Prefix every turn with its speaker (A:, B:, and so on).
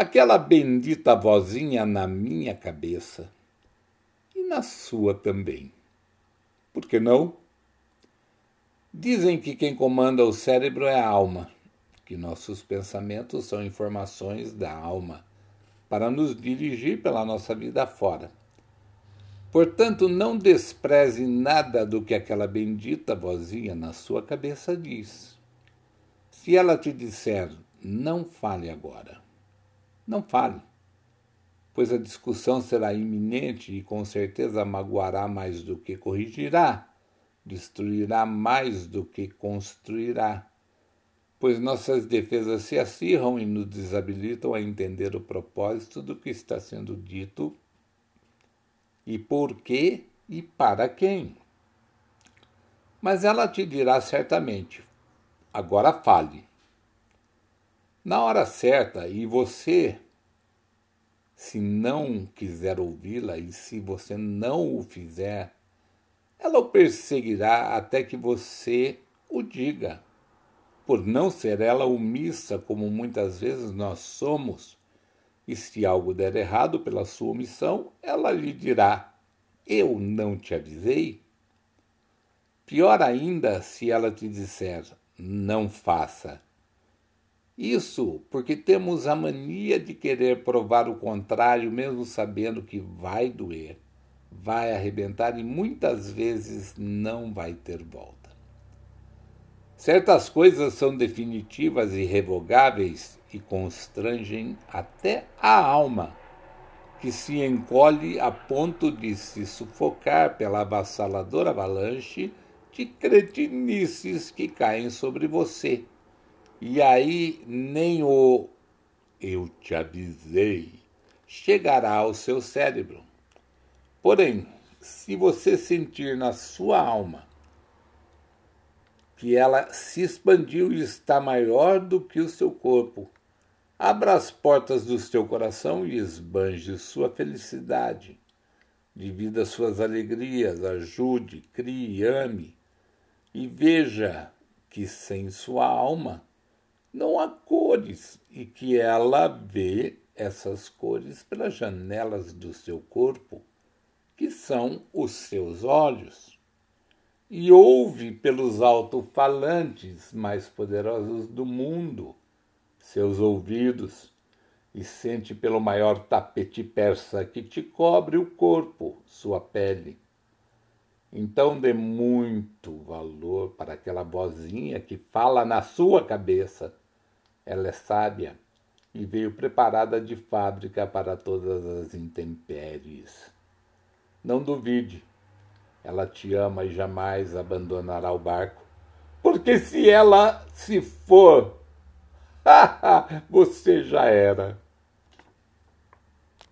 A: aquela bendita vozinha na minha cabeça e na sua também. Por que não? Dizem que quem comanda o cérebro é a alma, que nossos pensamentos são informações da alma para nos dirigir pela nossa vida fora. Portanto, não despreze nada do que aquela bendita vozinha na sua cabeça diz. Se ela te disser, não fale agora, não fale, pois a discussão será iminente e com certeza magoará mais do que corrigirá, destruirá mais do que construirá, pois nossas defesas se acirram e nos desabilitam a entender o propósito do que está sendo dito e por quê e para quem. Mas ela te dirá certamente: agora fale. Na hora certa, e você, se não quiser ouvi-la e se você não o fizer, ela o perseguirá até que você o diga. Por não ser ela omissa, como muitas vezes nós somos, e se algo der errado pela sua omissão, ela lhe dirá: Eu não te avisei? Pior ainda se ela te disser: Não faça. Isso porque temos a mania de querer provar o contrário, mesmo sabendo que vai doer, vai arrebentar e muitas vezes não vai ter volta. Certas coisas são definitivas e irrevogáveis e constrangem até a alma, que se encolhe a ponto de se sufocar pela avassaladora avalanche de cretinices que caem sobre você. E aí nem o eu te avisei chegará ao seu cérebro. Porém, se você sentir na sua alma que ela se expandiu e está maior do que o seu corpo, Abra as portas do seu coração e esbanje sua felicidade. Divida suas alegrias, ajude, crie, ame. E veja que sem sua alma não há cores e que ela vê essas cores pelas janelas do seu corpo, que são os seus olhos, e ouve pelos alto-falantes mais poderosos do mundo seus ouvidos e sente pelo maior tapete persa que te cobre o corpo, sua pele. Então dê muito valor para aquela vozinha que fala na sua cabeça. Ela é sábia e veio preparada de fábrica para todas as intempéries. Não duvide, ela te ama e jamais abandonará o barco, porque se ela se for, Você já era.